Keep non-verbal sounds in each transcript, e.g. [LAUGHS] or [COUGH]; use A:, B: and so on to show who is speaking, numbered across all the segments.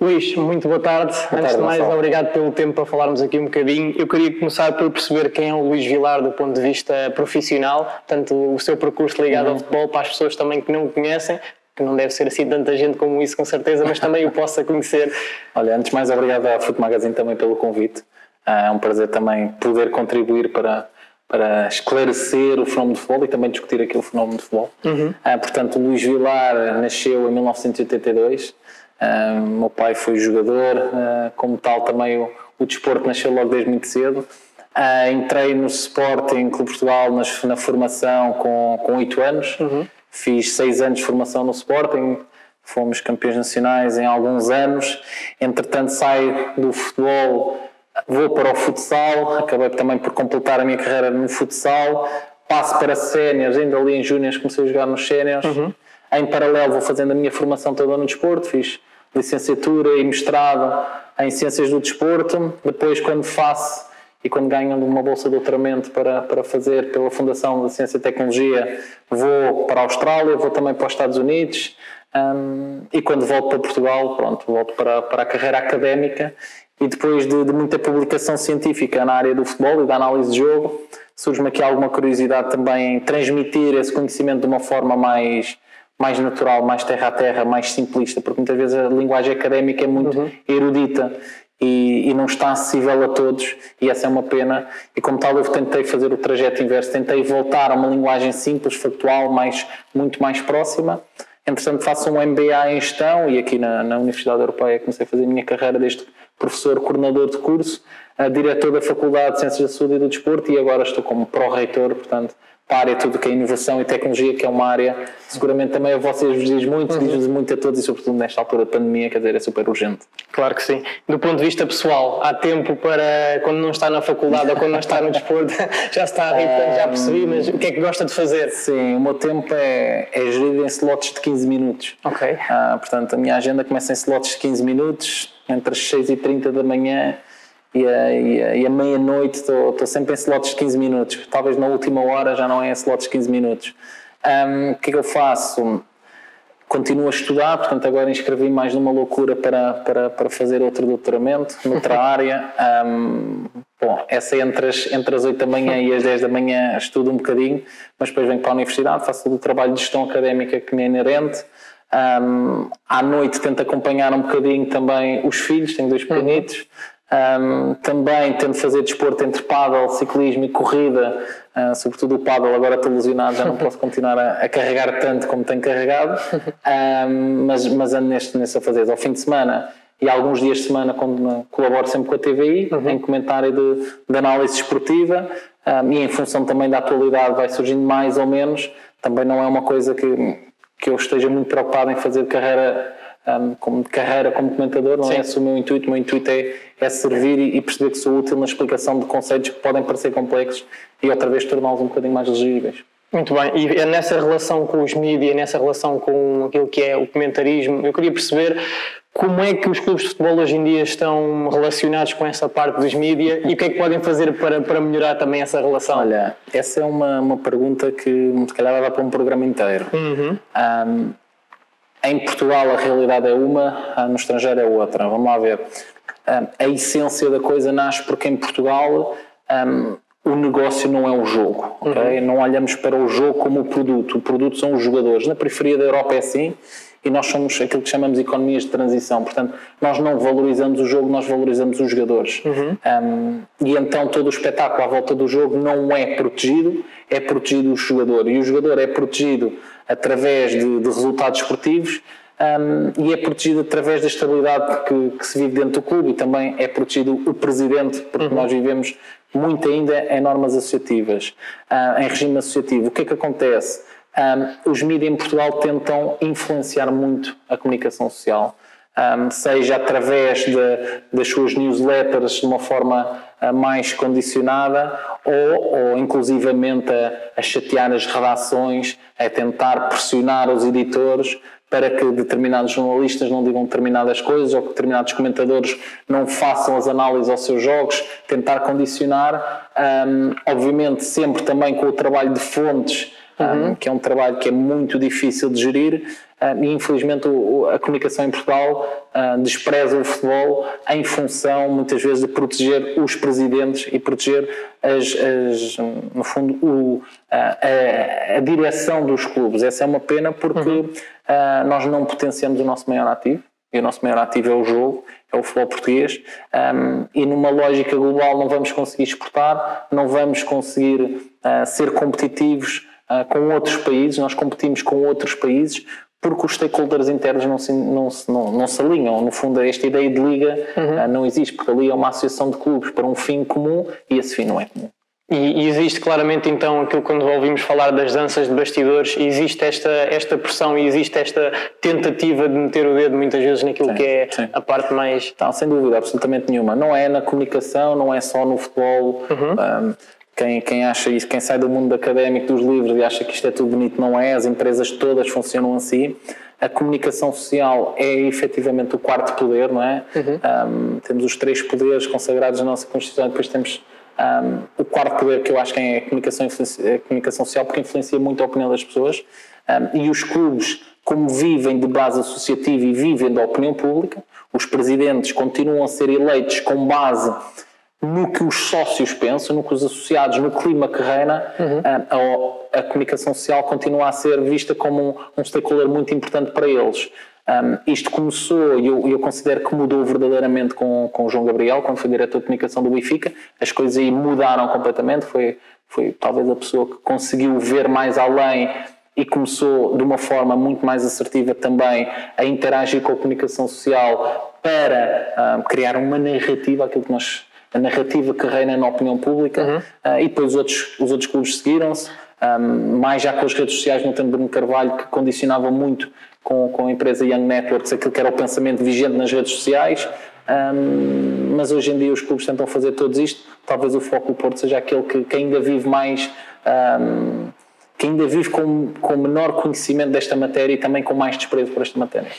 A: Luís, muito boa tarde.
B: Boa
A: Antes
B: tarde,
A: de mais,
B: Gonçalo.
A: obrigado pelo tempo para falarmos aqui um bocadinho. Eu queria começar por perceber quem é o Luís Vilar do ponto de vista profissional, portanto, o seu percurso ligado
B: Uhum.
A: ao futebol para as pessoas também que não o conhecem, que não deve ser assim tanta gente como isso, com certeza, mas também o possa conhecer. [LAUGHS]
B: Olha, antes de mais, obrigado à Foot Magazine também pelo convite. Ah, É um prazer também poder contribuir para, para esclarecer o fenómeno de futebol e também discutir aqui o fenómeno de futebol. Ah, portanto, o Luís Vilar nasceu em 1982. Ah, meu pai foi jogador, ah, como tal também o, o desporto nasceu logo desde muito cedo. Ah, entrei no Sporting Clube Portugal nas- na formação com, com 8 anos. Fiz 6 anos de formação no Sporting, fomos campeões nacionais em alguns anos. Entretanto, saio do futebol, vou para o futsal, acabei também por completar a minha carreira no futsal. Passo para séniores, ainda ali em júniores comecei a jogar nos séniores. Em paralelo, vou fazendo a minha formação toda no desporto, fiz licenciatura e mestrado em Ciências do Desporto. Depois, quando faço e quando ganho uma bolsa de doutoramento para, para fazer pela Fundação de Ciência e Tecnologia, vou para a Austrália, vou também para os Estados Unidos. hum, e quando volto para Portugal, pronto, volto para, para a carreira académica e depois de, de muita publicação científica na área do futebol e da análise de jogo, surge-me aqui alguma curiosidade também em transmitir esse conhecimento de uma forma mais, mais natural, mais terra a terra, mais simplista, porque muitas vezes a linguagem académica é muito erudita e, e não está acessível a todos, e essa é uma pena. E como tal, eu tentei fazer o trajeto inverso, tentei voltar a uma linguagem simples, factual, mais, muito mais próxima. Entretanto, faço um MBA em gestão e aqui na, na Universidade Europeia comecei a fazer a minha carreira desde professor, coordenador de curso, a diretor da Faculdade de Ciências da Saúde e do Desporto e agora estou como pró-reitor, portanto, para a área tudo que é inovação e tecnologia, que é uma área seguramente também a vocês vos diz muito, diz muito a todos e sobretudo nesta altura de pandemia, quer dizer, é super urgente.
A: Claro que sim. Do ponto de vista pessoal, há tempo para, quando não está na faculdade ou quando não está no desporto, [LAUGHS] já está a rir, [LAUGHS] já percebi, mas o que é que gosta de fazer?
B: Sim, o meu tempo é, é gerido em slots de 15 minutos.
A: Ok.
B: Ah, portanto, a minha agenda começa em slots de 15 minutos, entre as 6h30 da manhã e a, e a- e a meia-noite estou sempre em slots de 15 minutos. Talvez na última hora já não é em slots de 15 minutos. Ahm, o que é que eu faço? Continuo a estudar, portanto agora inscrevi mais numa loucura para, para, para fazer outro doutoramento, noutra [LAUGHS] área. Ahm, bom, essa é entre as, entre as 8 da manhã e as 10 da manhã estudo um bocadinho, mas depois venho para a universidade, faço todo o trabalho de gestão académica que me é inerente. Ahm, à noite tento acompanhar um bocadinho também os filhos, tenho dois pequenitos. Ahm, também tento fazer desporto entre paddle, ciclismo e corrida, ah, sobretudo o paddle, agora estou lesionado, já não posso [LAUGHS] continuar a, a carregar tanto como tenho carregado, Ahm, mas, mas ando neste, nesse a fazer. Ao fim de semana e alguns dias de semana, quando colaboro sempre com a TVI, em comentário de, de análise esportiva, ahm, e em função também da atualidade vai surgindo mais ou menos, também não é uma coisa que, que eu esteja muito preocupado em fazer de carreira um, como carreira como comentador, não é esse o meu intuito. O meu intuito é, é servir e, perceber que sou útil na explicação de conceitos que podem parecer complexos e outra vez torná-los um bocadinho mais legíveis.
A: Muito bem, e é nessa relação com os mídias, nessa relação com aquilo que é o comentarismo, eu queria perceber como é que os clubes de futebol hoje em dia estão relacionados com essa parte dos mídias e o que é que podem fazer para, para melhorar também essa relação?
B: Olha, essa é uma, uma pergunta que se calhar vai para um programa inteiro. Um, em Portugal a realidade é uma, ah, no estrangeiro é outra. Vamos lá ver. A essência da coisa nasce porque em Portugal um, o negócio não é o jogo. ok? Não olhamos para o jogo como o produto. O produto são os jogadores. Na periferia da Europa é assim e nós somos aquilo que chamamos de economias de transição. Portanto, nós não valorizamos o jogo, nós valorizamos os jogadores. Um, e então todo o espetáculo à volta do jogo não é protegido, é protegido o jogador. E o jogador é protegido através de, de resultados esportivos um, e é protegido através da estabilidade que, que se vive dentro do clube e também é protegido o presidente, porque nós vivemos muito ainda em normas associativas, ah, em regime associativo. O que é que acontece? Um, os mídias em Portugal tentam influenciar muito a comunicação social, um, seja através de, das suas newsletters de uma forma uh, mais condicionada ou, ou inclusivamente a, a chatear as redações, a tentar pressionar os editores para que determinados jornalistas não digam determinadas coisas ou que determinados comentadores não façam as análises aos seus jogos, tentar condicionar, um, obviamente sempre também com o trabalho de fontes uhum. um, que é um trabalho que é muito difícil de gerir um, e infelizmente a comunicação em Portugal uh, despreza o futebol em função muitas vezes de proteger os presidentes e proteger as, as no fundo o, a, a, direção dos clubes. Essa é uma pena porque uhum. uh, nós não potenciamos o nosso maior ativo e o nosso maior ativo é o jogo, é o futebol português, um, e numa lógica global não vamos conseguir exportar, não vamos conseguir uh, ser competitivos uh, com outros países, nós competimos com outros países porque os stakeholders internos não se, não, se, não, não se alinham. No fundo, esta ideia de liga uhum. uh, não existe, porque ali é uma associação de clubes para um fim comum e esse fim não é comum.
A: E, existe claramente então aquilo quando ouvimos falar das danças de bastidores, existe esta, esta pressão e existe esta tentativa de meter o dedo muitas vezes naquilo sim, que é sim. a parte mais.
B: Não, sem dúvida, absolutamente nenhuma. Não é na comunicação, não é só no futebol. Uhum. Um, quem, quem acha isso, quem sai do mundo académico dos livros e acha que isto é tudo bonito, não é. As empresas todas funcionam assim. A comunicação social é efetivamente o quarto poder, não é? Uhum. Um, temos os três poderes consagrados na nossa Constituição, depois temos um, o quarto poder que eu acho que é a comunicação, a comunicação social, porque influencia muito a opinião das pessoas. Um, e os clubes, como vivem de base associativa e vivem da opinião pública, os presidentes continuam a ser eleitos com base no que os sócios pensam, no que os associados, no clima que reina, uhum. a, a, comunicação social continua a ser vista como um, um stakeholder muito importante para eles. Um, isto começou, e eu, eu, considero que mudou verdadeiramente com, com o João Gabriel, quando foi diretor de comunicação do Benfica. As coisas aí mudaram completamente. Foi, foi talvez a pessoa que conseguiu ver mais além e começou de uma forma muito mais assertiva também a interagir com a comunicação social para um, criar uma narrativa, aquilo que nós a narrativa que reina na opinião pública uhum. uh, e depois os outros, os outros clubes seguiram-se um, mais já com as redes sociais tempo de Bruno Carvalho que condicionava muito com, com a empresa Young Networks aquilo que era o pensamento vigente nas redes sociais. Um, mas hoje em dia os clubes tentam fazer todos isto. Talvez o foco do Porto seja aquele que, que ainda vive mais. Um, que ainda vive com, com menor conhecimento desta matéria e também com mais desprezo por esta matéria.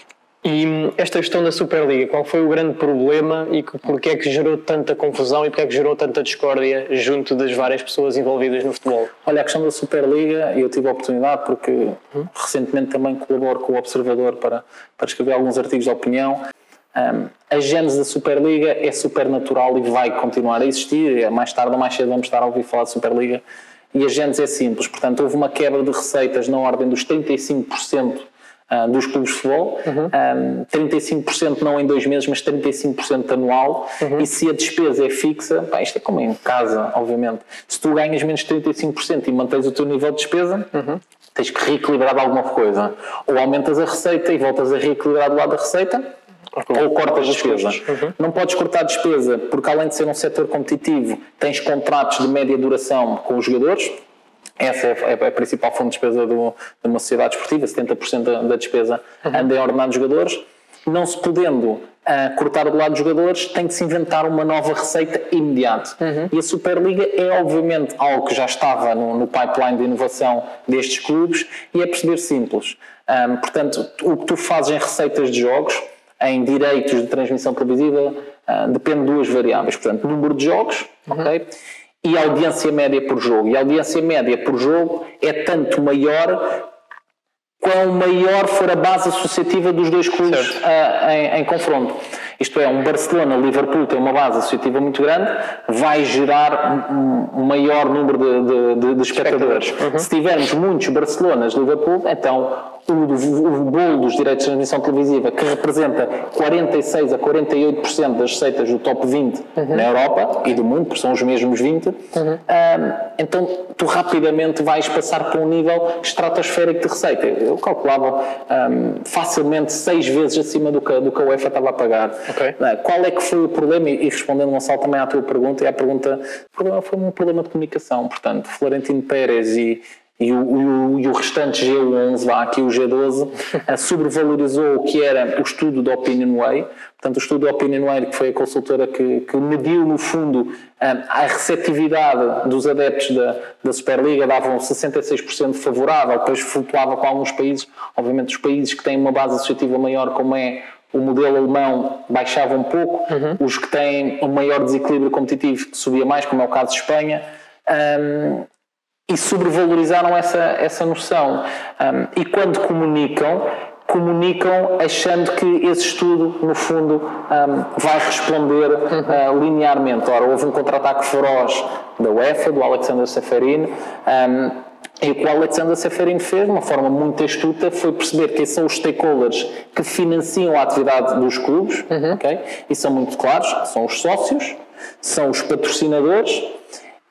A: E esta questão da Superliga, qual foi o grande problema e porque é que gerou tanta confusão e porque é que gerou tanta discórdia junto das várias pessoas envolvidas no futebol?
B: Olha, a questão da Superliga, eu tive a oportunidade porque hum? recentemente também colaboro com o Observador para, para escrever alguns artigos de opinião. Um, a gênese da Superliga é supernatural e vai continuar a existir. Mais tarde ou mais cedo vamos estar a ouvir falar de Superliga. E a gênese é simples, portanto, houve uma quebra de receitas na ordem dos 35% uh, dos clubes de futebol, uhum. um, 35% não em dois meses, mas 35% anual, uhum. e se a despesa é fixa, pá, isto é como em casa, obviamente, se tu ganhas menos 35% e mantens o teu nível de despesa, uhum. tens que reequilibrar de alguma coisa. Ou aumentas a receita e voltas a reequilibrar do lado da receita, ou cortas a despesa. Uhum. Não podes cortar a despesa porque, além de ser um setor competitivo, tens contratos de média duração com os jogadores, essa é, é a principal fonte de despesa de uma sociedade esportiva, 70% da, da despesa uhum. anda em ordenados jogadores. Não se podendo uh, cortar do lado dos jogadores, tem de se inventar uma nova receita imediata. Uhum. E a Superliga é, obviamente, algo que já estava no, no, pipeline de inovação destes clubes e é perceber simples. Um, portanto, o que tu fazes em receitas de jogos, em direitos de transmissão televisiva, uh, depende de duas variáveis. Portanto, número de jogos, uhum. ok? E a audiência média por jogo. E a audiência média por jogo é tanto maior quão maior for a base associativa dos dois clubes uh, em, em, confronto. Isto é, um Barcelona-Liverpool tem uma base associativa muito grande, vai gerar um, maior número de, de, de espectadores. Uhum. Se tivermos muitos Barcelonas-Liverpool, então o, o bolo dos direitos de transmissão televisiva, que representa 46 a 48% das receitas do top 20 uhum. na Europa e do mundo, porque são os mesmos 20, uhum. um, então tu rapidamente vais passar para um nível estratosférico de receita. Eu calculava um, facilmente seis vezes acima do que, do que a UEFA estava a pagar. Okay. Qual é que foi o problema? E respondendo, Gonçalo, também à tua pergunta, e à pergunta, o problema foi um problema de comunicação. Portanto, Florentino Pérez e, e o, e o, restante G11, vá aqui o G12, sobrevalorizou o que era o estudo da Opinion Way. Portanto, o estudo da Opinion Way, que foi a consultora que, que mediu, no fundo, a receptividade dos adeptos da, da Superliga, davam 66% favorável, depois flutuava com alguns países. Obviamente, os países que têm uma base associativa maior, como é o modelo alemão baixava um pouco, uhum. os que têm um maior desequilíbrio competitivo subia mais, como é o caso de Espanha. Um, e sobrevalorizaram essa, essa noção. Um, e quando comunicam, comunicam achando que esse estudo, no fundo, um, vai responder uh, linearmente. Ora, houve um contra-ataque feroz da UEFA, do Alexander Seferin, um, e o que o Alexander Seferin fez, de uma forma muito astuta, foi perceber quem são os stakeholders que financiam a atividade dos clubes, uhum. okay? e são muito claros, são os sócios, são os patrocinadores,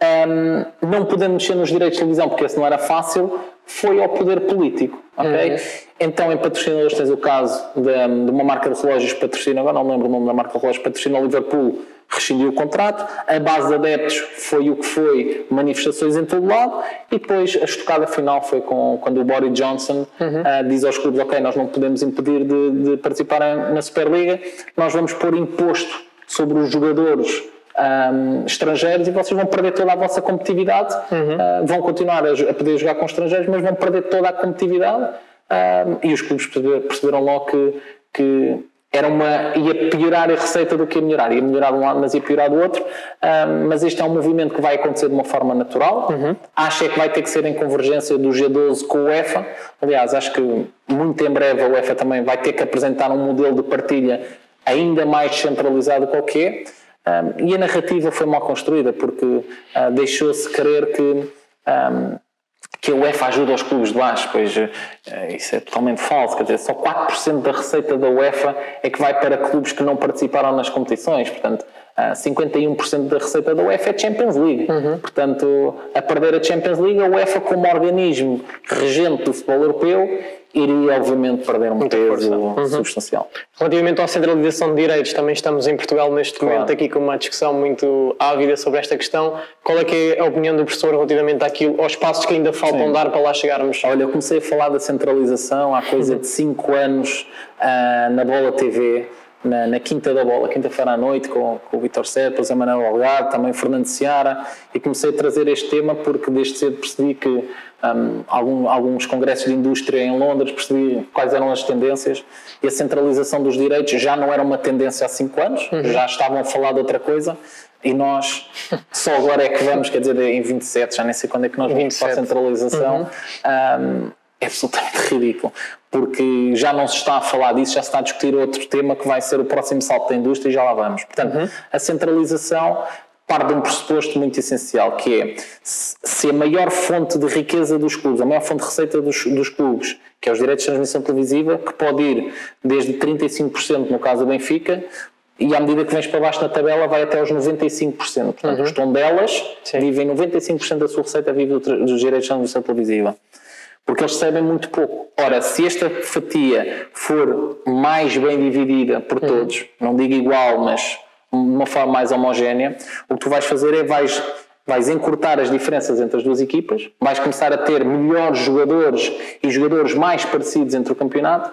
B: um, não podendo mexer nos direitos de televisão, porque esse não era fácil, foi ao poder político. ok? Uhum. Então, em patrocinadores, tens o caso de, de, uma marca de relógios patrocina, agora não lembro o nome da marca de relógios, patrocina o Liverpool, rescindiu o contrato, a base de adeptos foi o que foi, manifestações em todo lado, e depois a estocada final foi com, quando o Boris Johnson uhum. uh, diz aos clubes, ok, nós não podemos impedir de, de participar na Superliga, nós vamos pôr imposto sobre os jogadores um, estrangeiros e vocês vão perder toda a vossa competitividade. Uhum. Uh, vão continuar a, a, poder jogar com estrangeiros, mas vão perder toda a competitividade. Um, e os clubes perceberam logo que, que era uma, ia piorar a receita do que ia melhorar. Ia melhorar de um lado, mas ia piorar do outro. Um, mas este é um movimento que vai acontecer de uma forma natural. Uhum. Acho é que vai ter que ser em convergência do G12 com o UEFA. Aliás, acho que muito em breve a UEFA também vai ter que apresentar um modelo de partilha ainda mais centralizado que o que é. Um, e a narrativa foi mal construída porque uh, deixou-se crer que, um, que a UEFA ajuda os clubes de baixo, pois uh, isso é totalmente falso, quer dizer, só 4% da receita da UEFA é que vai para clubes que não participaram nas competições, portanto, uh, 51% da receita da UEFA é Champions League. Uhum. Portanto, a perder a Champions League, a UEFA como organismo regente do futebol europeu iria obviamente perder um Muita peso uhum. substancial.
A: Relativamente à centralização de direitos, também estamos em Portugal neste claro. momento aqui com uma discussão muito ávida sobre esta questão. Qual é que é a opinião do professor relativamente àquilo, aos passos que ainda faltam Sim. dar para lá chegarmos?
B: Olha, eu comecei a falar da centralização há coisa de 5 anos uh, na Bola TV, na, na, Quinta da Bola, quinta-feira à noite, com, com o Vitor Serpa, o Zé Manuel Algado, também o Fernando Seara, e comecei a trazer este tema porque desde cedo percebi que um, algum, alguns congressos de indústria em Londres, percebi quais eram as tendências e a centralização dos direitos já não era uma tendência há cinco anos, uhum. já estavam a falar de outra coisa e nós [LAUGHS] só agora é que vamos, quer dizer, em 27, já nem sei quando é que nós vamos para a centralização. Uhum. Um, é absolutamente [LAUGHS] ridículo, porque já não se está a falar disso, já se está a discutir outro tema que vai ser o próximo salto da indústria e já lá vamos. Portanto, uhum. a centralização parte de um pressuposto muito essencial, que é se a maior fonte de riqueza dos clubes, a maior fonte de receita dos, dos clubes, que é os direitos de transmissão televisiva, que pode ir desde 35% no caso do Benfica, e à medida que vens para baixo na tabela vai até aos 95%. Portanto, uhum. os tondelas vivem 95% da sua receita vive dos direitos de transmissão televisiva. Porque eles recebem muito pouco. Ora, se esta fatia for mais bem dividida por uhum. todos, não digo igual, mas de uma forma mais homogénea, o que tu vais fazer é vais, vais encurtar as diferenças entre as duas equipas, vais começar a ter melhores jogadores e jogadores mais parecidos entre o campeonato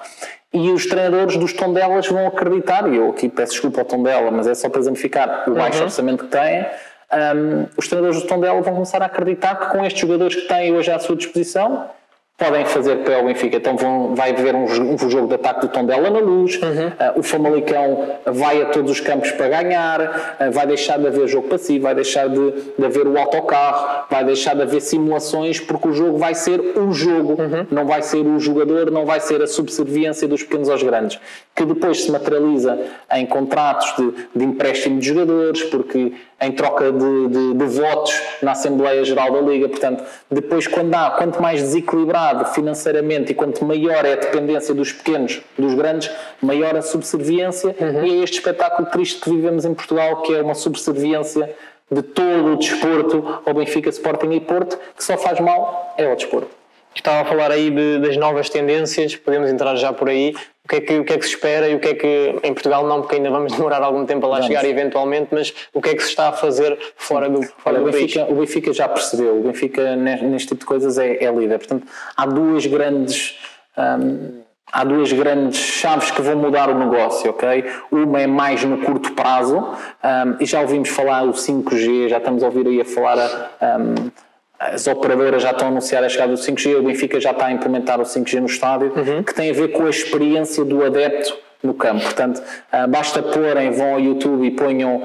B: e os treinadores dos Tondelas vão acreditar, e eu aqui peço desculpa ao Tondela, mas é só para exemplificar o baixo uhum. orçamento que têm, um, os treinadores do Tondela vão começar a acreditar que com estes jogadores que têm hoje à sua disposição, podem fazer para o Benfica. Então vão, vai haver um, um, jogo de ataque do Tondela na luz, uhum. uh, o Famalicão vai a todos os campos para ganhar, uh, vai deixar de haver jogo passivo, vai deixar de, de, haver o autocarro, vai deixar de haver simulações, porque o jogo vai ser um jogo, uhum. não vai ser o jogador, não vai ser a subserviência dos pequenos aos grandes, que depois se materializa em contratos de, de empréstimo de jogadores, porque em troca de, de, de, votos na Assembleia Geral da Liga. Portanto, depois, quando há, quanto mais desequilibrado financeiramente e quanto maior é a dependência dos pequenos dos grandes, maior a subserviência. Uhum. E é este espetáculo triste que vivemos em Portugal, que é uma subserviência de todo o desporto ao Benfica, Sporting e Porto, que só faz mal é ao desporto.
A: Estava a falar aí de, das novas tendências, podemos entrar já por aí. O que, é que, o que é que se espera e o que é que, em Portugal não, porque ainda vamos [LAUGHS] demorar algum tempo a lá vamos. chegar eventualmente, mas o que é que se está a fazer fora do, fora
B: Olha, do o Benfica, país? O Benfica já percebeu, o Benfica neste tipo de coisas é, é líder. Portanto, há duas grandes... Hum, há duas grandes chaves que vão mudar o negócio, ok? Uma é mais no curto prazo, um, e já ouvimos falar o 5G, já estamos a ouvir aí a falar a, um, as operadoras já estão a anunciar a chegada do 5G, o Benfica já está a implementar o 5G no estádio, uhum. que tem a ver com a experiência do adepto no campo. Portanto, uh, basta porem, vão ao YouTube e ponham,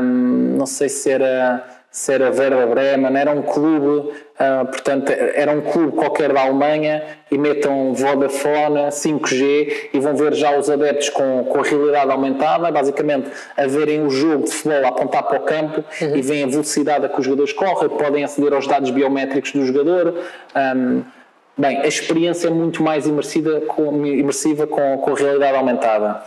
B: um, não sei se era se era Werder Bremen, era um clube, uh, portanto, era um clube qualquer da Alemanha e metam Vodafone, 5G e vão ver já os adeptos com, com a realidade aumentada, basicamente a verem o jogo de futebol a apontar para o campo uhum. e veem a velocidade a que os jogadores correm, podem aceder aos dados biométricos do jogador. Um, bem, a experiência é muito mais imersiva com, imersiva com, com a realidade aumentada.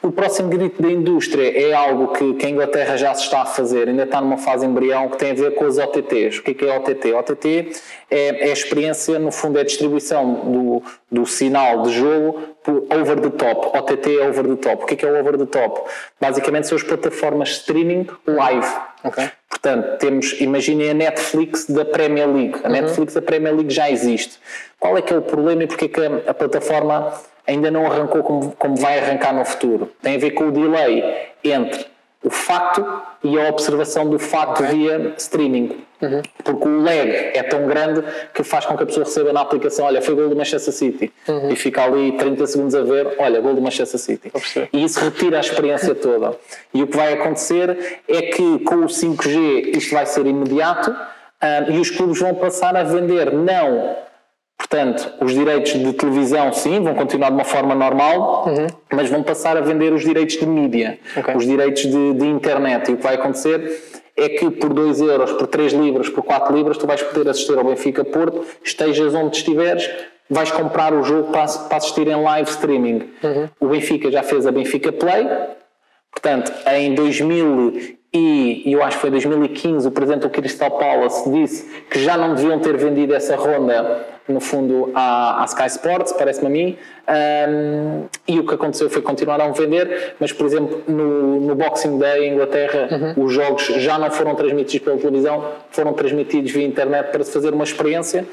B: O próximo grito da indústria é algo que, que, a Inglaterra já se está a fazer, ainda está numa fase embrião, que tem a ver com as OTTs. O que é, é OTT? OTT é, é a experiência, no fundo, é a distribuição do, do sinal de jogo por over the top. OTT é over the top. O que é, é o over the top? Basicamente são as plataformas streaming live. Okay. Portanto, temos, imaginem a Netflix da Premier League. A uhum. Netflix da Premier League já existe. Qual é que é o problema e porque é que a, a plataforma ainda não arrancou como, como vai arrancar no futuro. Tem a ver com o delay entre o facto e a observação do facto okay. via streaming. Uhum. Porque o lag é tão grande que faz com que a pessoa receba na aplicação: olha, foi gol do Manchester City. Uhum. E fica ali 30 segundos a ver: olha, gol do Manchester City. E isso retira a experiência toda. E o que vai acontecer é que com o 5G isto vai ser imediato um, e os clubes vão passar a vender não Portanto, os direitos de televisão, sim, vão continuar de uma forma normal, uhum. mas vão passar a vender os direitos de mídia, okay. os direitos de, de, internet. E o que vai acontecer é que por 2 euros, por 3 libras, por 4 libras, tu vais poder assistir ao Benfica Porto, estejas onde estiveres, vais comprar o jogo para, para assistir em live streaming. Uhum. O Benfica já fez a Benfica Play, portanto, em 2000 e eu acho que foi 2015 o presidente do Crystal Palace disse que já não deviam ter vendido essa ronda no fundo à, à Sky Sports, parece-me a mim. Um, e o que aconteceu foi continuar a vender mas por exemplo no, no Boxing Day em Inglaterra uhum. os jogos já não foram transmitidos pela televisão foram transmitidos via internet para se fazer uma experiência.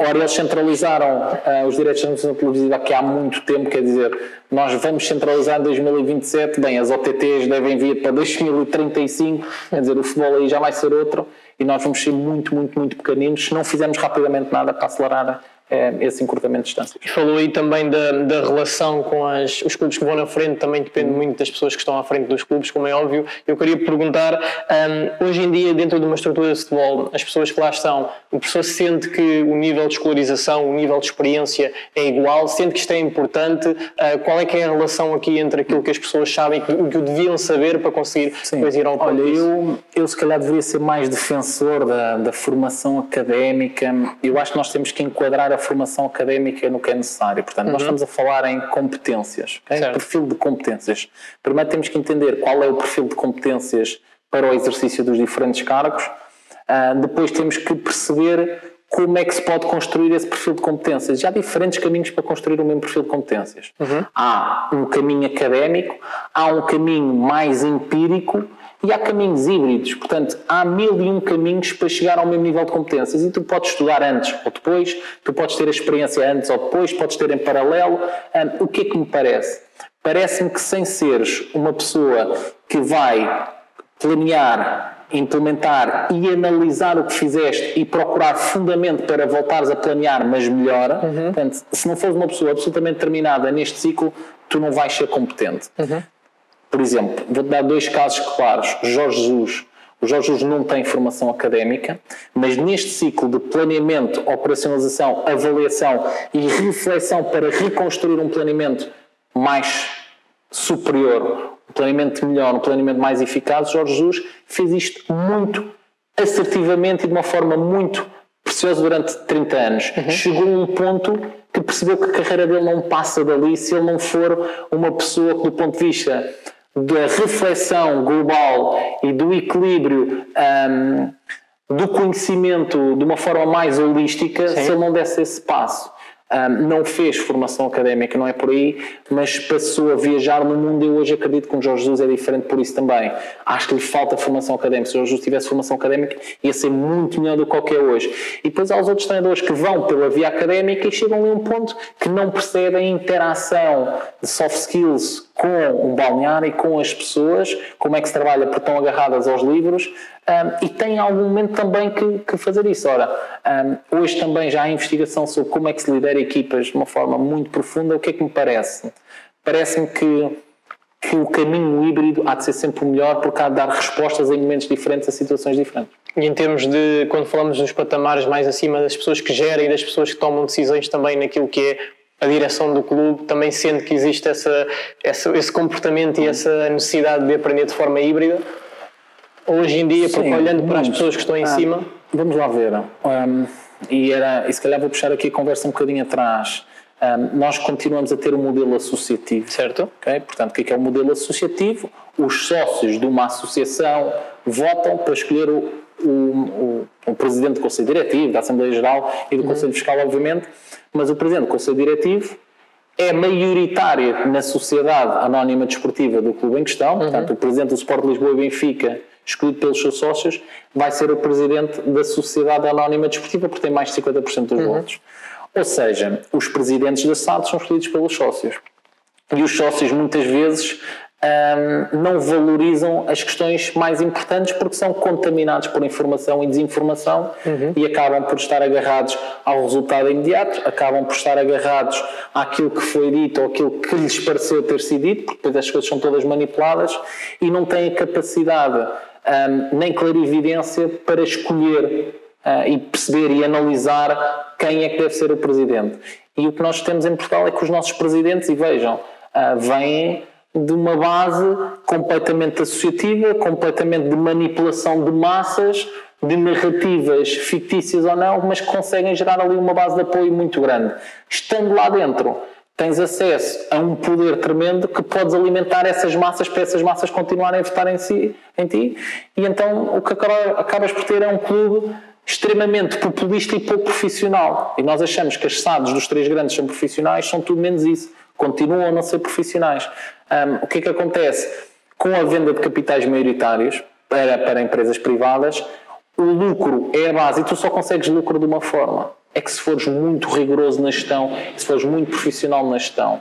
B: Ora, eles centralizaram uh, os direitos de transmissão televisiva aqui há muito tempo, quer dizer, nós vamos centralizar em 2027, bem, as OTTs devem vir para 2035, quer dizer, o futebol aí já vai ser outro e nós vamos ser muito, muito, muito pequeninos se não fizermos rapidamente nada para acelerar é, esse encurtamento de distância.
A: E falou aí também da, da relação com as, os clubes que vão na frente, também depende muito das pessoas que estão à frente dos clubes, como é óbvio. Eu queria perguntar, um, hoje em dia, dentro de uma estrutura de futebol, as pessoas que lá estão, o professor sente que o nível de escolarização, o nível de experiência é igual, sente que isto é importante, uh, qual é que é a relação aqui entre aquilo que as pessoas sabem e o que deviam saber para conseguir Sim. depois ir ao
B: Olha, eu, eu se calhar deveria ser mais defensor da, da formação académica, eu acho que nós temos que enquadrar a formação académica no que é necessário. Portanto, uhum. nós estamos a falar em competências, okay? perfil de competências. Primeiro temos que entender qual é o perfil de competências para o exercício dos diferentes cargos. Uh, depois temos que perceber como é que se pode construir esse perfil de competências. Já há diferentes caminhos para construir o mesmo perfil de competências. Uhum. Há um caminho académico, há um caminho mais empírico e há caminhos híbridos, portanto, há mil e um caminhos para chegar ao mesmo nível de competências e tu podes estudar antes ou depois, tu podes ter a experiência antes ou depois, podes ter em paralelo. Um, o que é que me parece? Parece-me que sem seres uma pessoa que vai planear, implementar e analisar o que fizeste e procurar fundamento para voltares a planear, mas melhor, uhum. portanto, se não fores uma pessoa absolutamente determinada neste ciclo, tu não vais ser competente. Uhum. Por exemplo, vou-te dar dois casos claros. Jorge Jesus. O Jorge Jesus não tem formação académica, mas neste ciclo de planeamento, operacionalização, avaliação e reflexão para reconstruir um planeamento mais superior, um planeamento melhor, um planeamento mais eficaz, Jorge Jesus fez isto muito assertivamente e de uma forma muito preciosa durante 30 anos. Uhum. Chegou a um ponto que percebeu que a carreira dele não passa dali se ele não for uma pessoa que, do ponto de vista da reflexão global e do equilíbrio um, do conhecimento de uma forma mais holística, Sim. se ele não desse esse passo. Um, não fez formação académica, não é por aí, mas passou a viajar no mundo. Eu hoje acredito que o Jorge Jesus é diferente por isso também. Acho que lhe falta formação académica. Se o Jorge Jesus tivesse formação académica, ia ser muito melhor do que qualquer hoje. E depois há os outros treinadores que vão pela via académica e chegam a um ponto que não percebem a interação de soft skills com o balneário e com as pessoas, como é que se trabalha porque estão agarradas aos livros um, e tem algum momento também que, que fazer isso. Ora, um, hoje também já há investigação sobre como é que se lidera equipas de uma forma muito profunda. O que é que me parece? Parece-me que que o caminho híbrido há de ser sempre o melhor porque há de dar respostas em momentos diferentes a situações diferentes.
A: E em termos de, quando falamos dos patamares mais acima das pessoas que gerem e das pessoas que tomam decisões também naquilo que é a direção do clube, também sendo que existe essa, essa esse comportamento e essa necessidade de aprender de forma híbrida? Hoje em dia, Sim, porque olhando para as pessoas que estão em ah, cima.
B: Vamos lá ver. Um, e, era, e se calhar vou puxar aqui a conversa um bocadinho atrás. Um, nós continuamos a ter um modelo associativo.
A: Certo.
B: Okay? Portanto, o que é, que é o modelo associativo? Os sócios de uma associação votam para escolher o, o, o, o presidente do Conselho Diretivo, da Assembleia Geral e do uhum. Conselho Fiscal, obviamente, mas o presidente do Conselho Diretivo é maioritário na sociedade anónima desportiva do clube em questão, uhum. portanto, o presidente do Sport Lisboa e Benfica, escolhido pelos seus sócios, vai ser o presidente da sociedade anónima desportiva, porque tem mais de 50% dos uhum. votos. Ou seja, os presidentes da SAD são escolhidos pelos sócios. E os sócios muitas vezes um, não valorizam as questões mais importantes porque são contaminados por informação e desinformação uhum. e acabam por estar agarrados ao resultado imediato, acabam por estar agarrados àquilo que foi dito ou aquilo que lhes pareceu ter sido dito, porque depois as coisas são todas manipuladas e não têm a capacidade um, nem clarividência para escolher uh, e perceber e analisar quem é que deve ser o presidente. E o que nós temos em Portugal é que os nossos presidentes, e vejam, uh, vêm de uma base completamente associativa, completamente de manipulação de massas, de narrativas fictícias ou não, mas que conseguem gerar ali uma base de apoio muito grande. Estando lá dentro, tens acesso a um poder tremendo que podes alimentar essas massas para essas massas continuarem a votar em, si, em ti, e então o que acabas por ter é um clube extremamente populista e pouco profissional. E nós achamos que as SADs dos três grandes são profissionais, são tudo menos isso. Continuam a não ser profissionais. Um, o que é que acontece? Com a venda de capitais maioritários para, para empresas privadas, o lucro é a base e tu só consegues lucro de uma forma. É que se fores muito rigoroso na gestão, se fores muito profissional na gestão.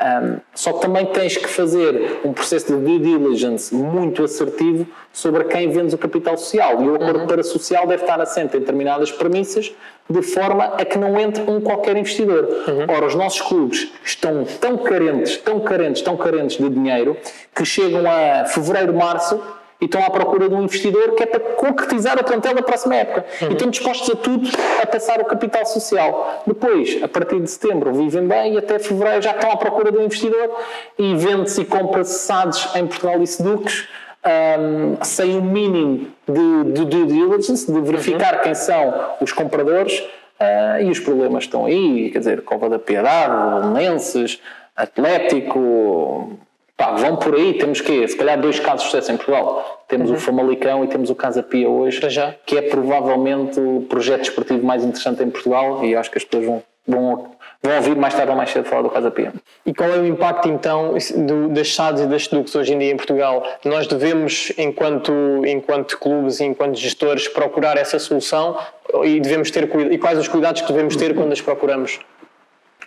B: Um, só que também tens que fazer um processo de due diligence muito assertivo sobre quem vendes o capital social. E o acordo uhum. para social deve estar assente em determinadas premissas, de forma a que não entre um qualquer investidor. Uhum. Ora, os nossos clubes estão tão carentes, tão carentes, tão carentes de dinheiro, que chegam a fevereiro, março e estão à procura de um investidor que é para concretizar o plantel da próxima época. Uhum. E estão dispostos a tudo a passar o capital social. Depois, a partir de setembro, vivem bem e até fevereiro já estão à procura de um investidor e vende-se e compra-se SADs em Portugal e Seducs um, sem o um mínimo de, de due diligence, de verificar uhum. quem são os compradores uh, e os problemas estão aí. Quer dizer, Cova da Piedade, Lenses, Atlético, Pá, vão por aí, temos que, se calhar, dois casos de sucesso em Portugal. Temos uhum. o Famalicão e temos o Casa Pia hoje, já. que é provavelmente o projeto desportivo mais interessante em Portugal e acho que as pessoas vão, vão, vão ouvir mais tarde ou mais cedo falar do Casa Pia.
A: E qual é o impacto, então, do, das SADs e das SEDUCs hoje em dia em Portugal? Nós devemos, enquanto, enquanto clubes e enquanto gestores, procurar essa solução e, devemos ter, e quais os cuidados que devemos ter quando as procuramos?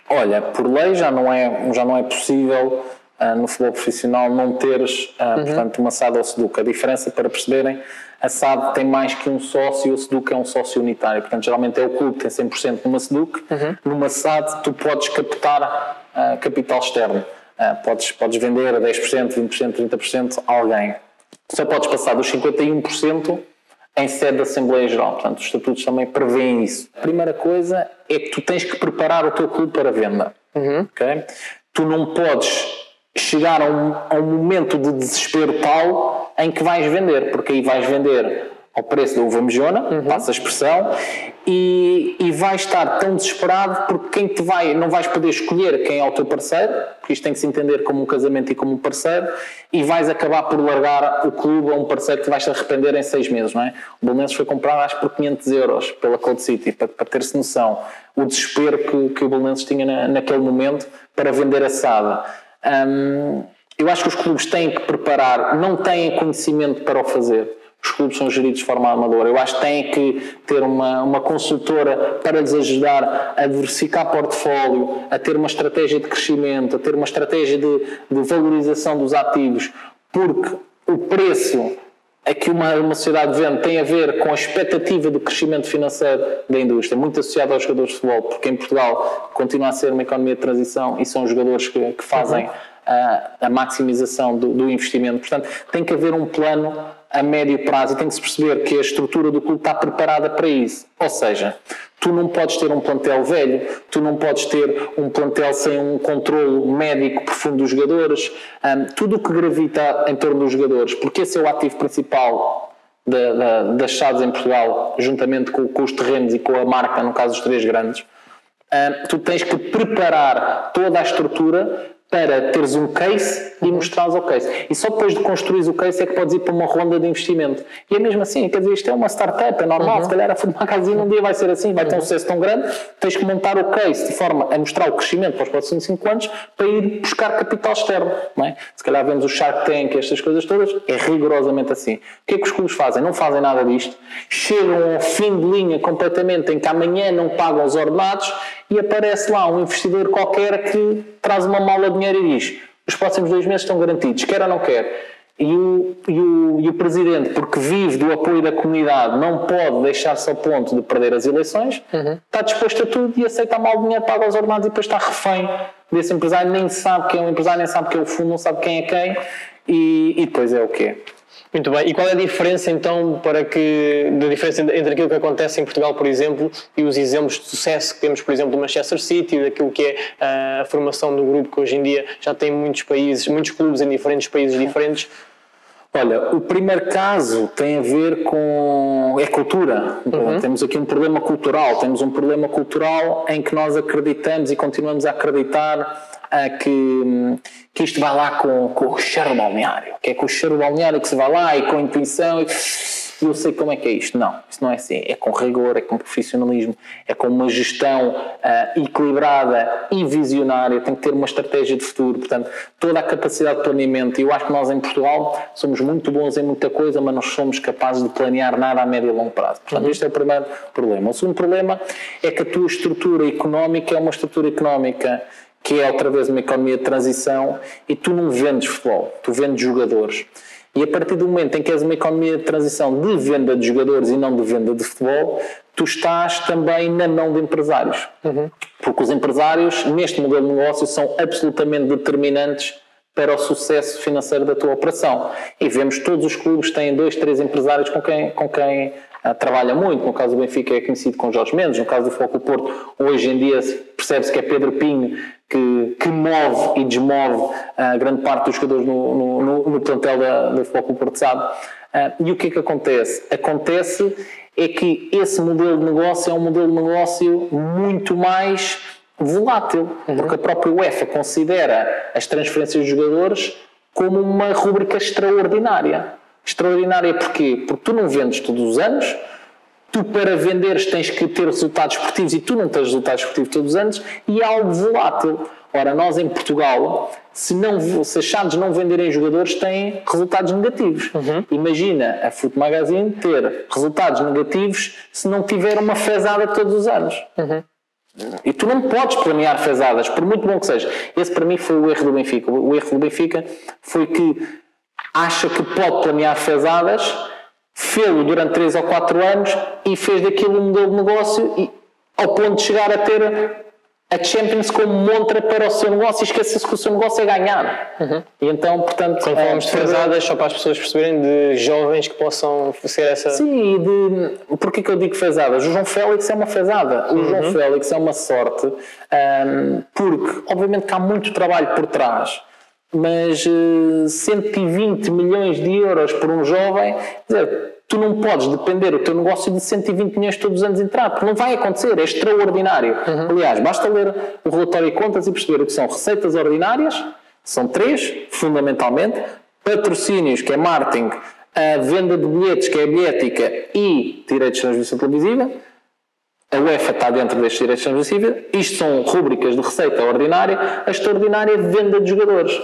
B: Olha, por lei já não é, já não é possível uh, no futebol profissional não teres, uh, uhum. portanto, uma SAD ou SEDUC. A diferença, para perceberem, a SAD tem mais que um sócio, o SEDUC é um sócio unitário. Portanto, geralmente é o clube que tem 100% numa SEDUC. Uhum. Numa SAD, tu podes captar uh, capital externo. podes, podes vender a 10%, 20%, 30% a alguém. Só podes passar dos 51% em sede da Assembleia Geral. Portanto, os estatutos também prevêem isso. A primeira coisa é que tu tens que preparar o teu clube para venda. Uhum. Okay? Tu não podes chegar a um, a um momento de desespero tal em que vais vender, porque aí vais vender ao preço da uva mejona, uhum. passa a expressão, e, e vais estar tão desesperado porque quem te vai, não vais poder escolher quem é o teu parceiro, porque isto tem que se entender como um casamento e como um parceiro, e vais acabar por largar o clube a um parceiro que vais te arrepender em seis meses, não é? O Belenenses foi comprado acho por 500 euros pela Code City, para, para ter-se noção o desespero que, que o Belenenses tinha na, naquele momento para vender a Sada. Um, eu acho que os clubes têm que preparar, não têm conhecimento para o fazer. Os clubes são geridos de forma amadora. Eu acho que têm que ter uma, uma consultora para lhes ajudar a diversificar portfólio, a ter uma estratégia de crescimento, a ter uma estratégia de, de valorização dos ativos, porque o preço é que uma, uma sociedade vende tem a ver com a expectativa de crescimento financeiro da indústria, muito associado aos jogadores de futebol, porque em Portugal continua a ser uma economia de transição e são os jogadores que, que fazem uhum. A, a maximização do, do, investimento. Portanto, tem que haver um plano a médio prazo e tem que se perceber que a estrutura do clube está preparada para isso. Ou seja, tu não podes ter um plantel velho, tu não podes ter um plantel sem um controle médico profundo dos jogadores, um, tudo o que gravita em torno dos jogadores, porque esse é o ativo principal da, da, das chaves em Portugal, juntamente com, com, os terrenos e com a marca, no caso dos três grandes, um, tu tens que preparar toda a estrutura para teres um case e mostrares o case. E só depois de construir o case é que podes ir para uma ronda de investimento. E é mesmo assim, quer dizer, isto é uma startup, é normal, uhum. se calhar a Food Magazine um dia vai ser assim, vai ter um uhum. sucesso tão grande, tens que montar o case de forma a mostrar o crescimento para os próximos 5 anos para ir buscar capital externo. Não é? Se calhar vemos o Shark Tank, estas coisas todas, é rigorosamente assim. O que é que os clubes fazem? Não fazem nada disto, chegam ao fim de linha completamente em que amanhã não pagam os ordenados e aparece lá um investidor qualquer que traz uma mala de dinheiro e diz os próximos dois meses estão garantidos, quer ou não quer. E o, e, o, e o Presidente, porque vive do apoio da comunidade, não pode deixar-se ao ponto de perder as eleições, uhum. está disposto a tudo e aceita mal o dinheiro, paga os ordenados e depois está refém desse empresário, nem sabe quem é o empresário, nem sabe quem é o fundo, não sabe quem é quem e, e depois é o quê?
A: Muito bem. E qual é a diferença então para que da diferença entre aquilo que acontece em Portugal, por exemplo, e os exemplos de sucesso que temos, por exemplo, do Manchester City, daquilo que é a formação do grupo que hoje em dia já tem muitos países, muitos clubes em diferentes países diferentes?
B: Olha, o primeiro caso tem a ver com. é cultura. Uhum. Temos aqui um problema cultural. Temos um problema cultural em que nós acreditamos e continuamos a acreditar que, que isto vai lá com, com o cheiro balneário, que é com o cheiro balneário que se vai lá e com a intuição. E, eu sei como é que é isto. Não, isto não é assim. É com rigor, é com profissionalismo, é com uma gestão uh, equilibrada e visionária. Tem que ter uma estratégia de futuro. Portanto, toda a capacidade de planeamento. E eu acho que nós em Portugal somos muito bons em muita coisa, mas não somos capazes de planear nada a médio e longo prazo. Portanto, uhum. este é o primeiro problema. O segundo problema é que a tua estrutura económica é uma estrutura económica que é outra vez uma economia de transição, e tu não vendes futebol, tu vendes jogadores. E a partir do momento em que és uma economia de transição de venda de jogadores e não de venda de futebol, tu estás também na mão de empresários. Uhum. Porque os empresários, neste modelo de negócio, são absolutamente determinantes para o sucesso financeiro da tua operação. E vemos todos os clubes têm dois, três empresários com quem, com quem uh, trabalha muito. No caso do Benfica é conhecido com Jorge Mendes, no caso do Foco Porto, hoje em dia percebe-se que é Pedro Pinho que, que move e desmove a uh, grande parte dos jogadores no, no, no, no plantel da, do Futebol Porto Sado. Uh, e o que é que acontece? Acontece é que esse modelo de negócio é um modelo de negócio muito mais volátil, uhum. porque a própria UEFA considera as transferências de jogadores como uma rúbrica extraordinária. Extraordinária porquê? Porque tu não vendes todos os anos, tu para venderes tens que ter resultados esportivos e tu não tens resultados esportivos todos os anos e é algo volátil. Ora, nós em Portugal, se, não, se achados não venderem jogadores, têm resultados negativos. Uhum. Imagina a Foot Magazine ter resultados negativos se não tiver uma fezada todos os anos. Uhum. E tu não podes planear fezadas, por muito bom que seja. Esse para mim foi o erro do Benfica. O erro do Benfica foi que acha que pode planear fezadas fez-o durante 3 ou 4 anos e fez daquilo um modelo de negócio e, ao ponto de chegar a ter a Champions como montra para o seu negócio e esquece-se que o seu negócio é ganhar. Uhum. E então, portanto...
A: Quando falamos de fazadas, só para as pessoas perceberem, de jovens que possam ser essa...
B: Sim, e de... Porquê que eu digo fazadas? O João Félix é uma fazada. O uhum. João Félix é uma sorte, um, porque, obviamente, que há muito trabalho por trás mas uh, eh, 120 milhões de euros por um jovem, dizer, tu não podes depender o teu negócio de 120 milhões todos os anos entrar, porque não vai acontecer, é extraordinário. Uhum. Aliás, basta ler o relatório de contas e perceber o que são receitas ordinárias, são três, fundamentalmente, patrocínios, que é marketing, a venda de bilhetes, que é a bilhética, e direitos de transmissão televisiva, a UEFA está dentro destes direitos de transmissão, isto são rúbricas de receita ordinária, a extraordinária de venda de jogadores.